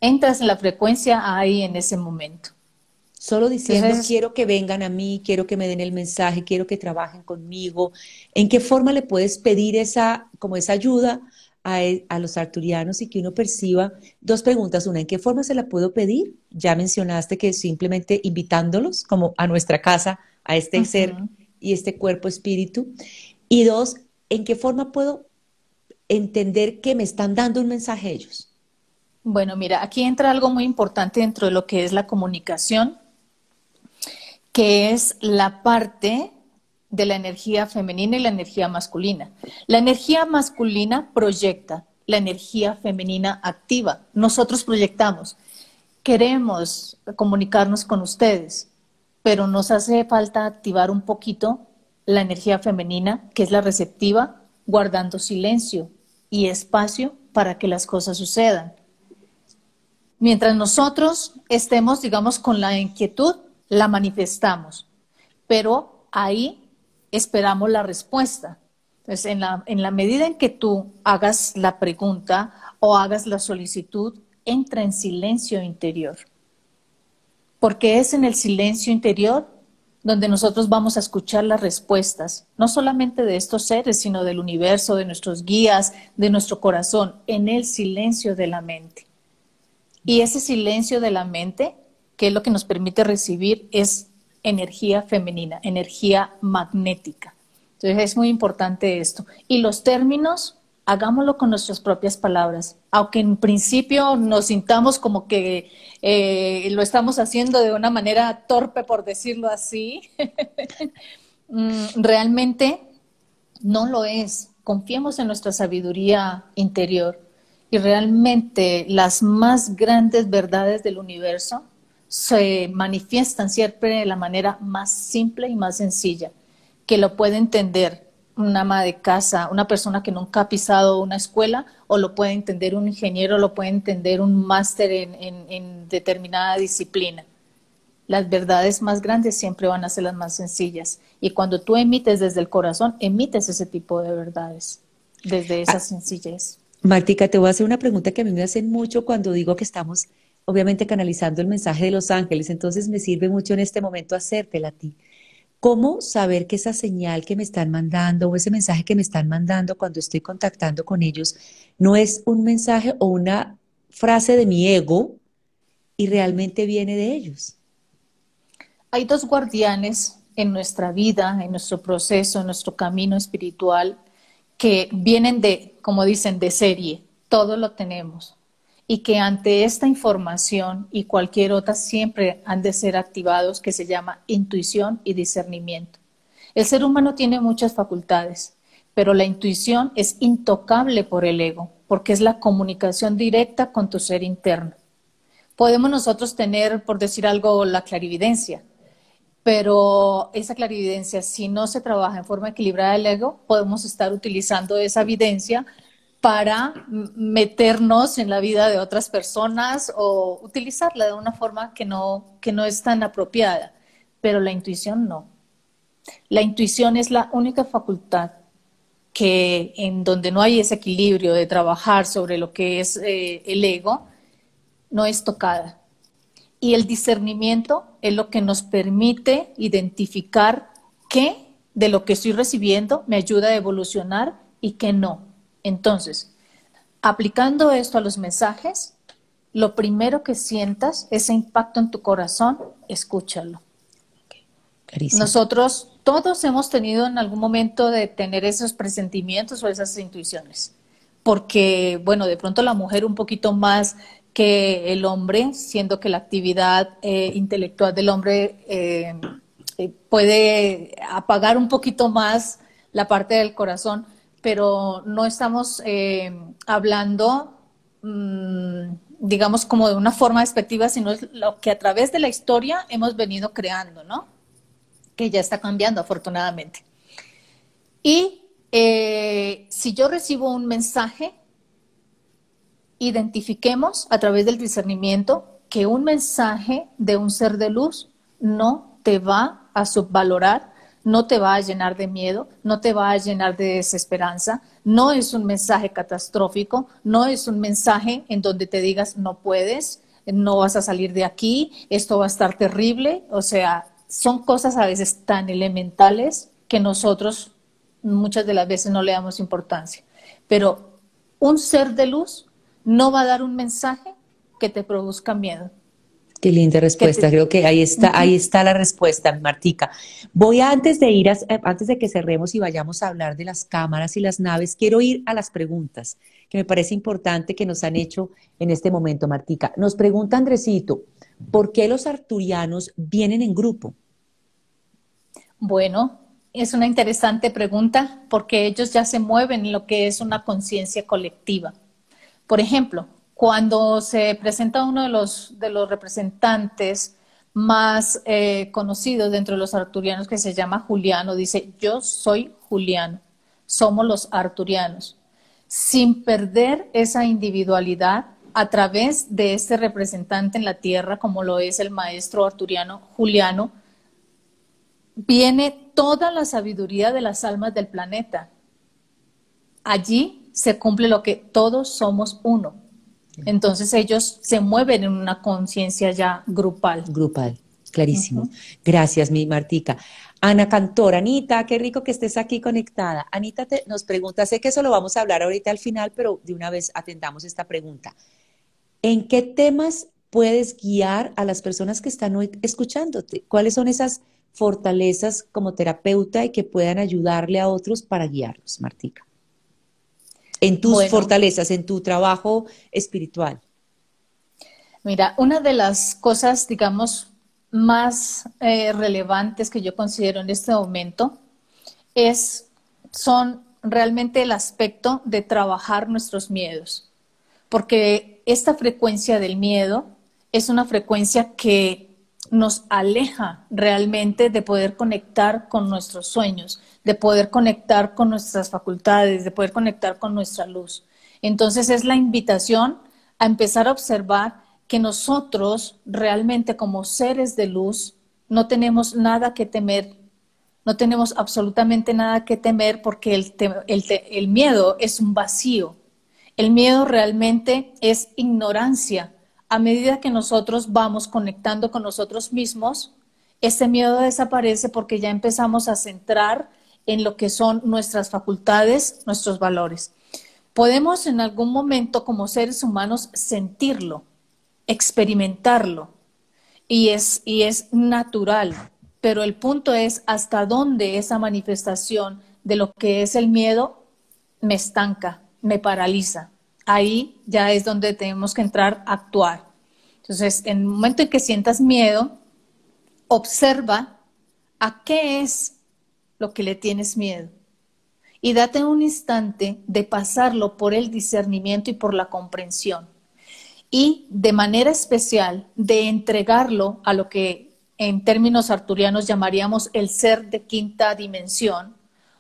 Entras en la frecuencia ahí en ese momento.
Solo diciendo, quiero que vengan a mí, quiero que me den el mensaje, quiero que trabajen conmigo. ¿En qué forma le puedes pedir esa, como esa ayuda a, e, a, los arturianos y que uno perciba? Dos preguntas. Una, ¿en qué forma se la puedo pedir? Ya mencionaste que simplemente invitándolos como a nuestra casa, a este ser y este cuerpo espíritu. Y dos, ¿en qué forma puedo entender que me están dando un mensaje ellos?
Bueno, mira, aquí entra algo muy importante dentro de lo que es la comunicación que es la parte de la energía femenina y la energía masculina. La energía masculina proyecta, la energía femenina activa. Nosotros proyectamos. Queremos comunicarnos con ustedes, pero nos hace falta activar un poquito la energía femenina, que es la receptiva, guardando silencio y espacio para que las cosas sucedan. Mientras nosotros estemos, digamos, con la inquietud, la manifestamos, pero ahí esperamos la respuesta. Entonces, en la, en la medida en que tú hagas la pregunta o hagas la solicitud, entra en silencio interior. porque es en el silencio interior donde nosotros vamos a escuchar las respuestas, no solamente de estos seres, sino del universo, de nuestros guías, de nuestro corazón, en el silencio de la mente. Y ese silencio de la mente, que es lo que nos permite recibir, es energía femenina, energía magnética. Entonces es muy importante esto. Y los términos, hagámoslo con nuestras propias palabras. Aunque en principio nos sintamos como que eh, lo estamos haciendo de una manera torpe, por decirlo así, mm, realmente no lo es. Confiemos en nuestra sabiduría interior y realmente las más grandes verdades del universo se manifiestan siempre de la manera más simple y más sencilla, que lo puede entender una ama de casa, una persona que nunca ha pisado una escuela, o lo puede entender un ingeniero, lo puede entender un máster en, determinada disciplina. Las verdades más grandes siempre van a ser las más sencillas. Y cuando tú emites desde el corazón, emites ese tipo de verdades, desde esa ah, sencillez.
Martica, te voy a hacer una pregunta que a mí me hacen mucho cuando digo que estamos, obviamente, canalizando el mensaje de los ángeles. Entonces me sirve mucho en este momento hacértela a ti. ¿Cómo saber que esa señal que me están mandando o ese mensaje que me están mandando cuando estoy contactando con ellos no es un mensaje o una frase de mi ego y realmente viene de ellos?
Hay dos guardianes en nuestra vida, en nuestro proceso, en nuestro camino espiritual, que vienen de, como dicen, de serie. Todo lo tenemos y que ante esta información y cualquier otra siempre han de ser activados, que se llama intuición y discernimiento. El ser humano tiene muchas facultades, pero la intuición es intocable por el ego, porque es la comunicación directa con tu ser interno. Podemos nosotros tener, por decir algo, la clarividencia, pero esa clarividencia, si no se trabaja en forma equilibrada del ego, podemos estar utilizando esa evidencia para meternos en la vida de otras personas o utilizarla de una forma que no, que no es tan apropiada. Pero la intuición no. La intuición es la única facultad que en donde no hay ese equilibrio de trabajar sobre lo que es eh, el ego, no es tocada. Y el discernimiento es lo que nos permite identificar qué de lo que estoy recibiendo me ayuda a evolucionar y qué no. Entonces, aplicando esto a los mensajes, lo primero que sientas, ese impacto en tu corazón, escúchalo. Nosotros todos hemos tenido en algún momento de tener esos presentimientos o esas intuiciones, porque, bueno, de pronto la mujer un poquito más que el hombre, siendo que la actividad eh, intelectual del hombre eh, eh, puede apagar un poquito más la parte del corazón, pero no estamos eh, hablando, mm, digamos, como de una forma despectiva, sino es lo que a través de la historia hemos venido creando, ¿no? Que ya está cambiando, afortunadamente. Y eh, si yo recibo un mensaje, identifiquemos a través del discernimiento que un mensaje de un ser de luz no te va a subvalorar no te va a llenar de miedo, no te va a llenar de desesperanza, no es un mensaje catastrófico, no es un mensaje en donde te digas no puedes, no vas a salir de aquí, esto va a estar terrible, o sea, son cosas a veces tan elementales que nosotros muchas de las veces no le damos importancia. Pero un ser de luz no va a dar un mensaje que te produzca miedo.
Qué linda respuesta. Creo que ahí está, ahí está la respuesta, Martica. Voy antes de ir, a, eh, antes de que cerremos y vayamos a hablar de las cámaras y las naves, quiero ir a las preguntas que me parece importante que nos han hecho en este momento, Martica. Nos pregunta Andresito, ¿por qué los arturianos vienen en grupo?
Bueno, es una interesante pregunta porque ellos ya se mueven en lo que es una conciencia colectiva. Por ejemplo, cuando se presenta uno de los, de los representantes más eh, conocidos dentro de los arturianos, que se llama Juliano, dice, yo soy Juliano, somos los arturianos, sin perder esa individualidad a través de este representante en la tierra, como lo es el maestro arturiano Juliano, viene toda la sabiduría de las almas del planeta. Allí se cumple lo que todos somos uno Entonces ellos se mueven en una conciencia ya grupal.
Grupal, clarísimo. Gracias, mi Martica. Ana Cantor, Anita, qué rico que estés aquí conectada. Anita te, nos pregunta, sé que eso lo vamos a hablar ahorita al final, pero de una vez atendamos esta pregunta. ¿En qué temas puedes guiar a las personas que están hoy escuchándote? ¿Cuáles son esas fortalezas como terapeuta y que puedan ayudarle a otros para guiarlos, Martica? En tus fortalezas, en tu trabajo espiritual.
Mira, una de las cosas, digamos, más eh, relevantes que yo considero en este momento es, son realmente el aspecto de trabajar nuestros miedos, porque esta frecuencia del miedo es una frecuencia que nos aleja realmente de poder conectar con nuestros sueños, de poder conectar con nuestras facultades, de poder conectar con nuestra luz. Entonces es la invitación a empezar a observar que nosotros realmente como seres de luz no tenemos nada que temer, no tenemos absolutamente nada que temer porque el, miedo es un vacío. El miedo realmente es ignorancia. A medida que nosotros vamos conectando con nosotros mismos, ese miedo desaparece porque ya empezamos a centrar en lo que son nuestras facultades, nuestros valores. Podemos en algún momento como seres humanos sentirlo, experimentarlo y es, y es natural, pero el punto es hasta dónde esa manifestación de lo que es el miedo me estanca, me paraliza. Ahí ya es donde tenemos que entrar a actuar. Entonces, en el momento en que sientas miedo, observa a qué es lo que le tienes miedo y date un instante de pasarlo por el discernimiento y por la comprensión y de manera especial de entregarlo a lo que en términos arturianos llamaríamos el ser de quinta dimensión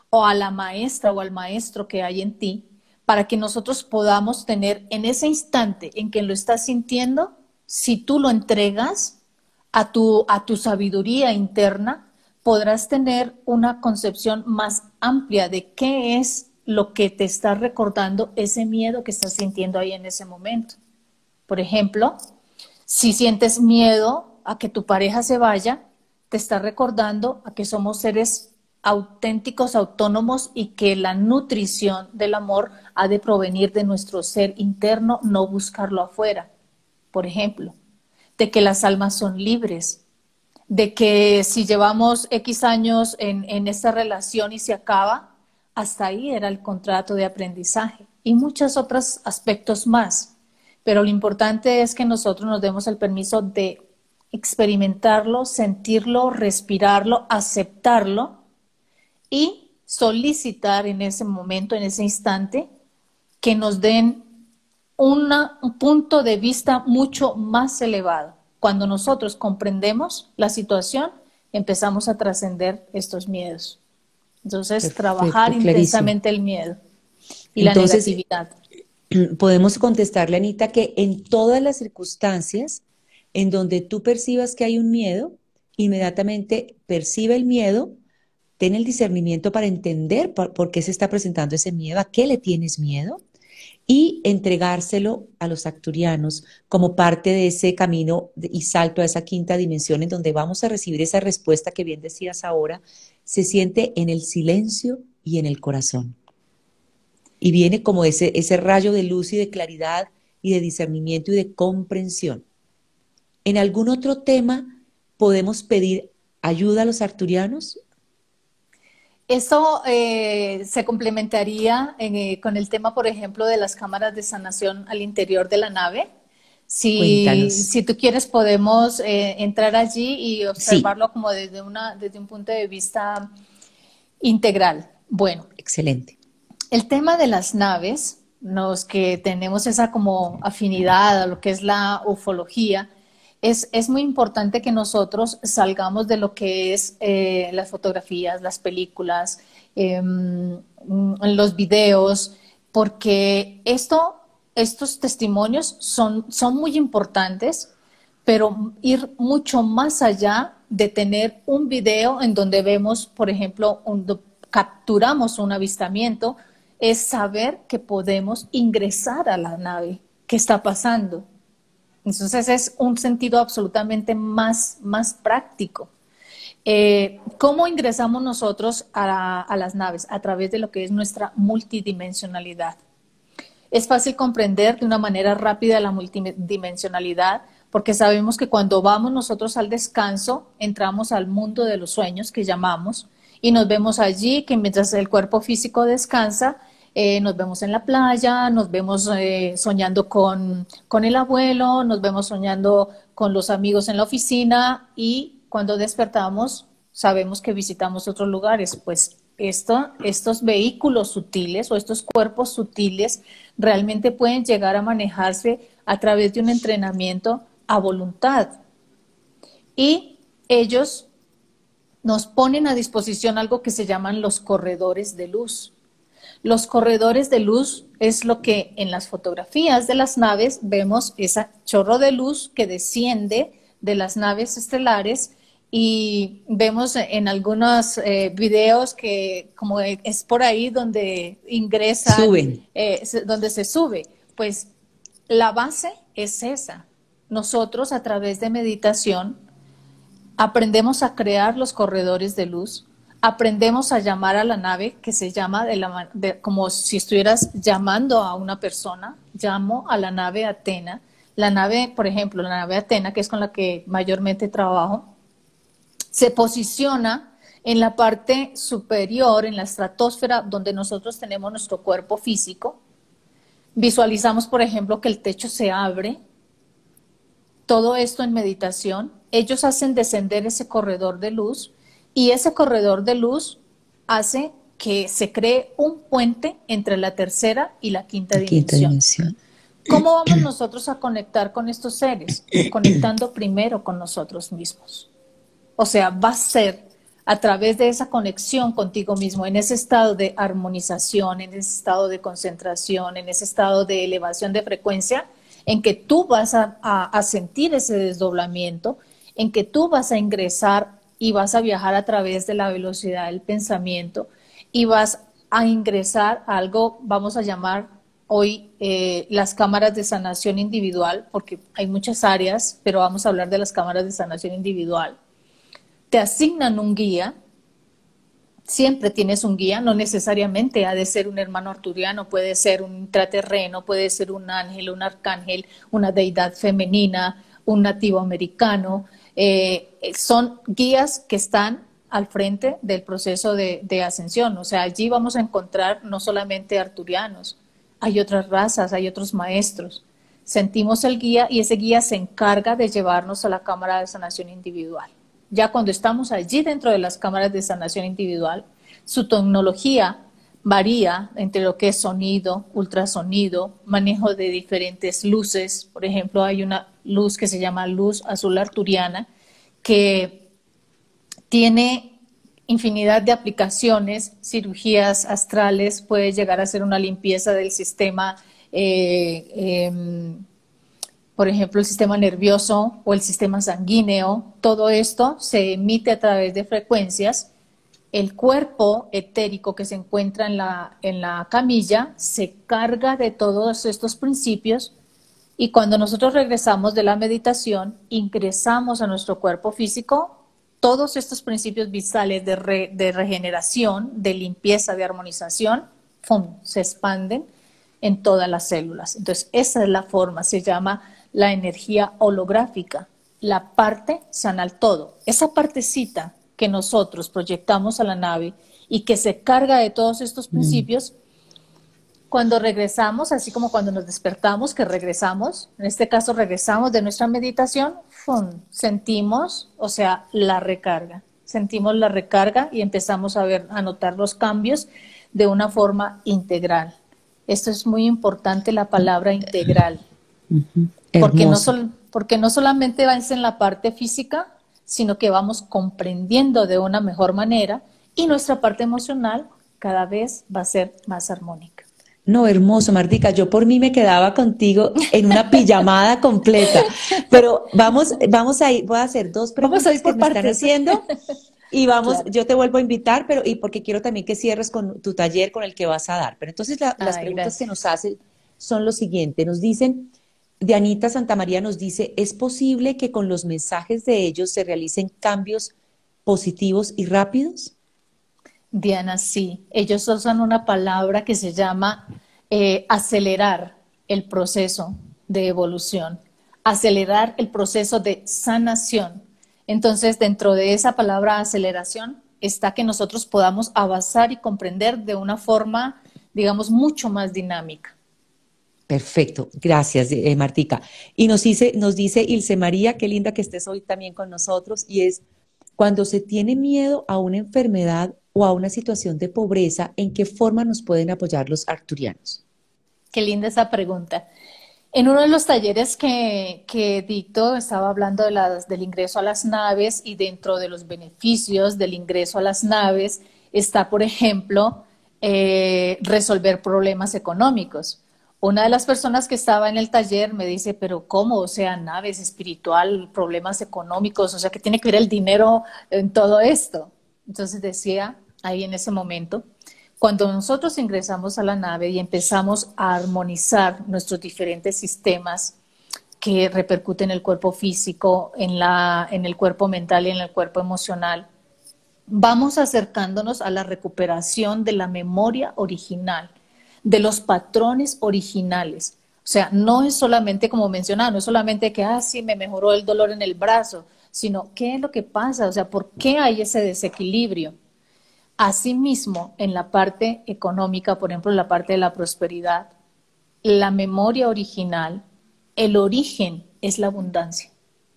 o a la maestra o al maestro que hay en ti, para que nosotros podamos tener en ese instante en que lo estás sintiendo, si tú lo entregas a tu, a tu sabiduría interna, podrás tener una concepción más amplia de qué es lo que te está recordando ese miedo que estás sintiendo ahí en ese momento. Por ejemplo, si sientes miedo a que tu pareja se vaya, te está recordando a que somos seres auténticos, autónomos y que la nutrición del amor ha de provenir de nuestro ser interno, no buscarlo afuera. Por ejemplo, de que las almas son libres, de que si llevamos X años en, en esta relación y se acaba, hasta ahí era el contrato de aprendizaje y muchos otros aspectos más pero lo importante es que nosotros nos demos el permiso de experimentarlo, sentirlo, respirarlo, aceptarlo y solicitar en ese momento, en ese instante, que nos den un punto de vista mucho más elevado. Cuando nosotros comprendemos la situación, empezamos a trascender estos miedos. Entonces, trabajar intensamente el miedo y la negatividad.
podemos contestarle, Anita, que en todas las circunstancias en donde tú percibas que hay un miedo, inmediatamente percibe el miedo, ten el discernimiento para entender por, qué se está presentando ese miedo, a qué le tienes miedo, y entregárselo a los acturianos como parte de ese camino y salto a esa quinta dimensión en donde vamos a recibir esa respuesta que bien decías ahora, se siente en el silencio y en el corazón y viene como ese, ese rayo de luz y de claridad y de discernimiento y de comprensión. ¿En algún otro tema podemos pedir ayuda a los arturianos?
Eso eh, se complementaría eh, con el tema, por ejemplo, de las cámaras de sanación al interior de la nave. Si, si tú quieres, podemos eh, entrar allí y observarlo como desde, una, desde un punto de vista integral. Bueno.
Excelente.
El tema de las naves, los que tenemos esa como afinidad a lo que es la ufología, es, es muy importante que nosotros salgamos de lo que es eh, las fotografías, las películas, em, los videos, porque esto, estos testimonios son, son muy importantes, pero ir mucho más allá de tener un video en donde vemos, por ejemplo, capturamos un avistamiento es saber que podemos ingresar a la nave, qué está pasando. Entonces es un sentido absolutamente más, más práctico. Eh, ¿Cómo ingresamos nosotros a, a, las naves? A través de lo que es nuestra multidimensionalidad. Es fácil comprender de una manera rápida la multidimensionalidad porque sabemos que cuando vamos nosotros al descanso, entramos al mundo de los sueños que llamamos y nos vemos allí, que mientras el cuerpo físico descansa, eh, nos vemos en la playa, nos vemos eh, soñando con, con el abuelo, nos vemos soñando con los amigos en la oficina y cuando despertamos sabemos que visitamos otros lugares. Pues esto, estos vehículos sutiles o estos cuerpos sutiles realmente pueden llegar a manejarse a través de un entrenamiento a voluntad. Y ellos nos ponen a disposición algo que se llaman los corredores de luz. Los corredores de luz es lo que en las fotografías de las naves vemos ese chorro de luz que desciende de las naves estelares y vemos en algunos eh, videos que como es por ahí donde ingresa, eh, donde se sube. Pues la base es esa. Nosotros a través de meditación aprendemos a crear los corredores de luz aprendemos a llamar a la nave que se llama de la, como si estuvieras llamando a una persona, llamo a la nave Atena. La nave, por ejemplo, la nave Atena, que es con la que mayormente trabajo, se posiciona en la parte superior, en la estratosfera, donde nosotros tenemos nuestro cuerpo físico. Visualizamos, por ejemplo, que el techo se abre. Todo esto en meditación. Ellos hacen descender ese corredor de luz y ese corredor de luz hace que se cree un puente entre la tercera y la quinta, dimensión. ¿Cómo vamos nosotros a conectar con estos seres? Conectando primero con nosotros mismos. O sea, va a ser a través de esa conexión contigo mismo, en ese estado de armonización, en ese estado de concentración, en ese estado de elevación de frecuencia, en que tú vas a, a sentir ese desdoblamiento, en que tú vas a ingresar y vas a viajar a través de la velocidad del pensamiento y vas a ingresar a algo, vamos a llamar hoy eh, las cámaras de sanación individual, porque hay muchas áreas, pero vamos a hablar de las cámaras de sanación individual. Te asignan un guía, siempre tienes un guía, no necesariamente ha de ser un hermano arturiano, puede ser un intraterreno, puede ser un ángel, un arcángel, una deidad femenina, un nativo americano, eh, son guías que están al frente del proceso de, ascensión. O sea, allí vamos a encontrar no solamente arturianos, hay otras razas, hay otros maestros. Sentimos el guía y ese guía se encarga de llevarnos a la cámara de sanación individual. Ya cuando estamos allí dentro de las cámaras de sanación individual, su tecnología varía entre lo que es sonido, ultrasonido, manejo de diferentes luces. Por ejemplo, hay una luz que se llama luz azul arturiana que tiene infinidad de aplicaciones, cirugías astrales, puede llegar a ser una limpieza del sistema, eh, em, por ejemplo, el sistema nervioso o el sistema sanguíneo. Todo esto se emite a través de frecuencias el cuerpo etérico que se encuentra en la, en la camilla se carga de todos estos principios y cuando nosotros regresamos de la meditación, ingresamos a nuestro cuerpo físico todos estos principios visales de, regeneración, de limpieza, de armonización, se expanden en todas las células. Entonces, esa es la forma, se llama la energía holográfica. La parte sana al todo. Esa partecita que nosotros proyectamos a la nave y que se carga de todos estos mm. Cuando regresamos, así como cuando nos despertamos, que regresamos, en este caso regresamos de nuestra meditación, sentimos, o sea, la recarga, sentimos la recarga y empezamos a ver, a notar los cambios de una forma integral. Esto es muy importante, la palabra integral, porque, no porque no solamente va en la parte física, sino que vamos comprendiendo de una mejor manera y nuestra parte emocional cada vez va a ser más armónica.
No, hermoso, Martica. Yo por mí me quedaba contigo en una pijamada completa. Pero vamos, vamos a ir, voy a hacer dos preguntas vamos a ir por que me están haciendo. Y vamos, yo te vuelvo a invitar, pero y porque quiero también que cierres con tu taller con el que vas a dar. Pero entonces las preguntas que nos hacen son lo siguiente. Nos dicen, Dianita Santamaría nos dice, ¿es posible que con los mensajes de ellos se realicen cambios positivos y rápidos?
Diana, sí. Ellos usan una palabra que se llama eh, acelerar el proceso de evolución, acelerar el proceso de sanación. Entonces, dentro de esa palabra aceleración está que nosotros podamos avanzar y comprender de una forma, digamos, mucho más dinámica.
Perfecto, gracias eh, Martica. Y nos dice, nos dice Ilse María, qué linda que estés hoy también con nosotros, y es, cuando se tiene miedo a una enfermedad o a una situación de pobreza, ¿en qué forma nos pueden apoyar los arturianos?
Qué linda esa pregunta. En uno de los talleres que, que dicto estaba hablando de las, del ingreso a las naves y dentro de los beneficios del ingreso a las naves está, por ejemplo, eh, resolver problemas económicos. Una de las personas que estaba en el taller me dice, pero ¿cómo? O sea, naves espiritual, problemas económicos, o sea, ¿qué tiene que ver el dinero en todo esto? Entonces decía ahí en ese momento, cuando nosotros ingresamos a la nave y empezamos a armonizar nuestros diferentes sistemas que repercuten en el cuerpo físico, en, la, en el cuerpo mental y en el cuerpo emocional, vamos acercándonos a la recuperación de la memoria original, de los patrones originales. O sea, no es solamente como mencionaba, no es solamente que, ah, sí, me mejoró el dolor en el brazo, sino qué es lo que pasa, o sea, por qué hay ese desequilibrio. Asimismo, en la parte económica, por ejemplo, en la parte de la prosperidad, la memoria original, el origen es la abundancia,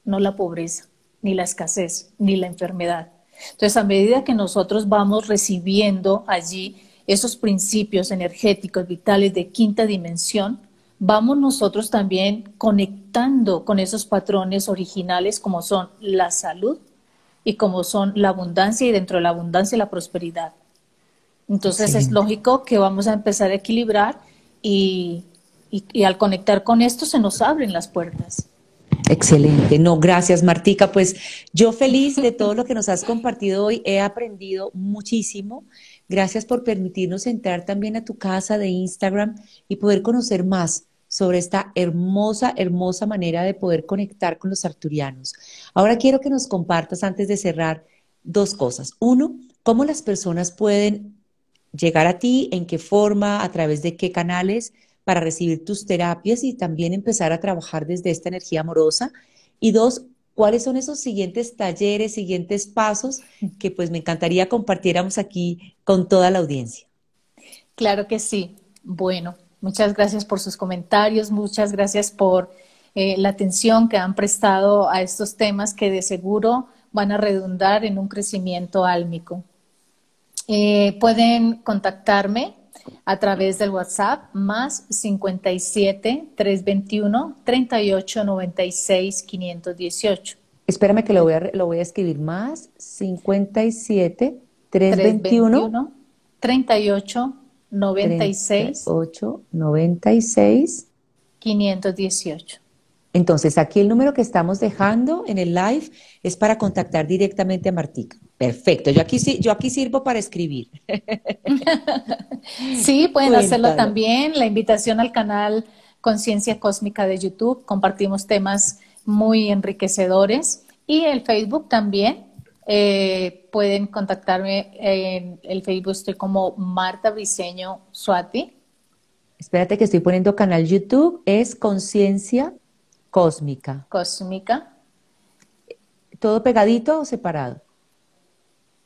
no la pobreza, ni la escasez, ni la enfermedad. Entonces, a medida que nosotros vamos recibiendo allí esos principios energéticos vitales de quinta dimensión, vamos nosotros también conectando con esos patrones originales como son la salud, y como son la abundancia y dentro de la abundancia la prosperidad. Entonces es lógico que vamos a empezar a equilibrar y, y, al conectar con esto se nos abren las puertas.
Excelente. No, gracias Martica. Pues yo feliz de todo lo que nos has compartido hoy. He aprendido muchísimo. Gracias por permitirnos entrar también a tu casa de Instagram y poder conocer más sobre esta hermosa, hermosa manera de poder conectar con los arturianos. Ahora quiero que nos compartas, antes de cerrar, dos cosas. Uno, cómo las personas pueden llegar a ti, en qué forma, a través de qué canales para recibir tus terapias y también empezar a trabajar desde esta energía amorosa. Y dos, cuáles son esos siguientes talleres, siguientes pasos que pues me encantaría compartiéramos aquí con toda la audiencia.
Claro que sí. Bueno, Muchas gracias por sus comentarios, muchas gracias por eh, la atención que han prestado a estos temas que de seguro van a redundar en un crecimiento álmico. Eh, pueden contactarme a través del WhatsApp más 57 321 38 96 518.
Espérame que lo voy a, lo voy a escribir más 57 321
38 96
8 96
518.
Entonces, aquí el número que estamos dejando en el live es para contactar directamente a Martica. Perfecto, yo aquí, yo aquí sirvo para escribir.
sí, pueden hacerlo también. La invitación al canal Conciencia Cósmica de YouTube. Compartimos temas muy enriquecedores. Y el Facebook también, eh, pueden contactarme en el Facebook, estoy como Marta Briseño Suati.
Espérate que estoy poniendo canal YouTube, es Conciencia Cósmica.
Cósmica.
¿Todo pegadito o separado?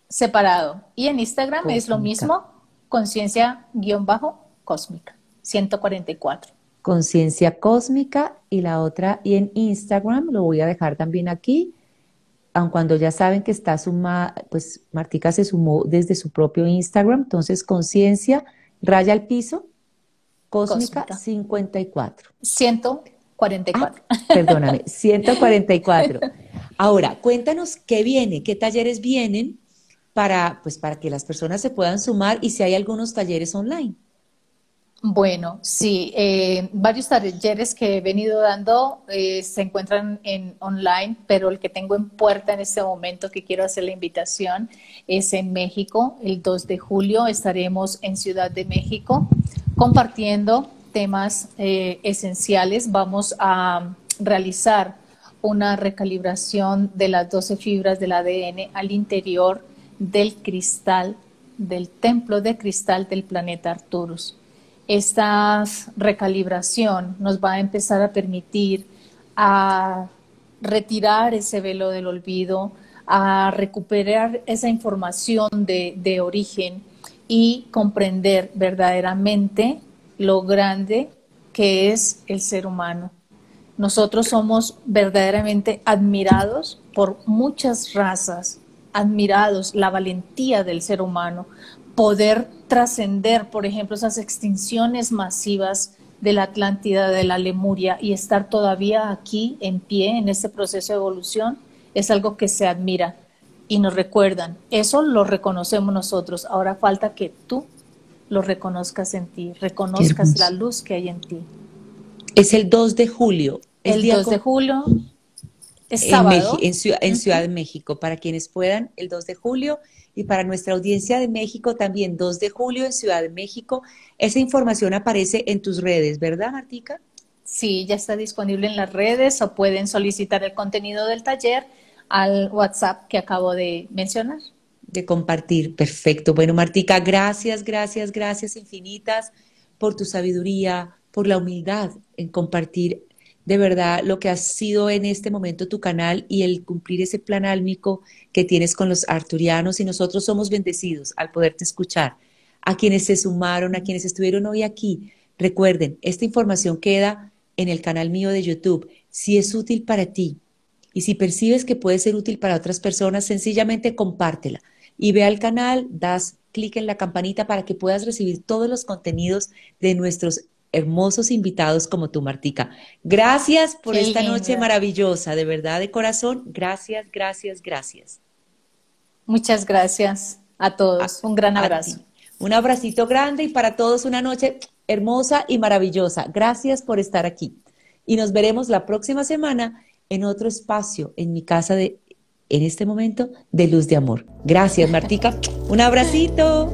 Separado. Y en Instagram es lo mismo, conciencia-cósmica, 144.
Conciencia cósmica y la otra, y en Instagram, lo voy a dejar también aquí, aun cuando ya saben que está sumada, pues Martica se sumó desde su propio Instagram, entonces conciencia, raya al piso, cósmica, 54.
144.
Ah, perdóname, 144. Ahora, cuéntanos qué viene, qué talleres vienen para, pues, para que las personas se puedan sumar y si hay algunos talleres online.
Bueno, sí, eh, varios talleres que he venido dando eh, se encuentran en online, pero el que tengo en puerta en este momento que quiero hacer la invitación es en México. El 2 de julio estaremos en Ciudad de México compartiendo temas eh, esenciales. Vamos a realizar una recalibración de las 12 fibras del ADN al interior del cristal, del templo de cristal del planeta Arturus. Esta recalibración nos va a empezar a permitir a retirar ese velo del olvido, a recuperar esa información de, de origen y comprender verdaderamente lo grande que es el ser humano. Nosotros somos verdaderamente admirados por muchas razas, admirados la valentía del ser humano, poder trascender, por ejemplo, esas extinciones masivas de la Atlántida, de la Lemuria y estar todavía aquí en pie en este proceso de evolución es algo que se admira y nos recuerdan. Eso lo reconocemos nosotros. Ahora falta que tú lo reconozcas en ti, reconozcas la luz que hay en ti.
Es el 2 de julio.
El 2 de julio
es sábado. En, Ciudad, en Ciudad de México, para quienes puedan, el 2 de julio. Y para nuestra audiencia de México también, 2 de julio en Ciudad de México. Esa información aparece en tus redes, ¿verdad, Martica?
Sí, ya está disponible en las redes o pueden solicitar el contenido del taller al WhatsApp que acabo de mencionar.
De compartir, perfecto. Bueno, Martica, gracias, gracias, gracias infinitas por tu sabiduría, por la humildad en compartir de verdad lo que ha sido en este momento tu canal y el cumplir ese plan álmico que tienes con los arturianos y nosotros somos bendecidos al poderte escuchar. A quienes se sumaron, a quienes estuvieron hoy aquí, recuerden, esta información queda en el canal mío de YouTube. Si es útil para ti, y si percibes que puede ser útil para otras personas, sencillamente compártela y ve al canal, das clic en la campanita para que puedas recibir todos los contenidos de nuestros hermosos invitados como tú, Martica. Gracias por esta noche maravillosa, de verdad, de corazón. Gracias, gracias, gracias.
Muchas gracias a todos. Un gran abrazo.
Un abracito grande y para todos una noche hermosa y maravillosa. Gracias por estar aquí. Y nos veremos la próxima semana en otro espacio en mi casa de, en este momento, de luz de amor. Gracias, Martica. Un abracito.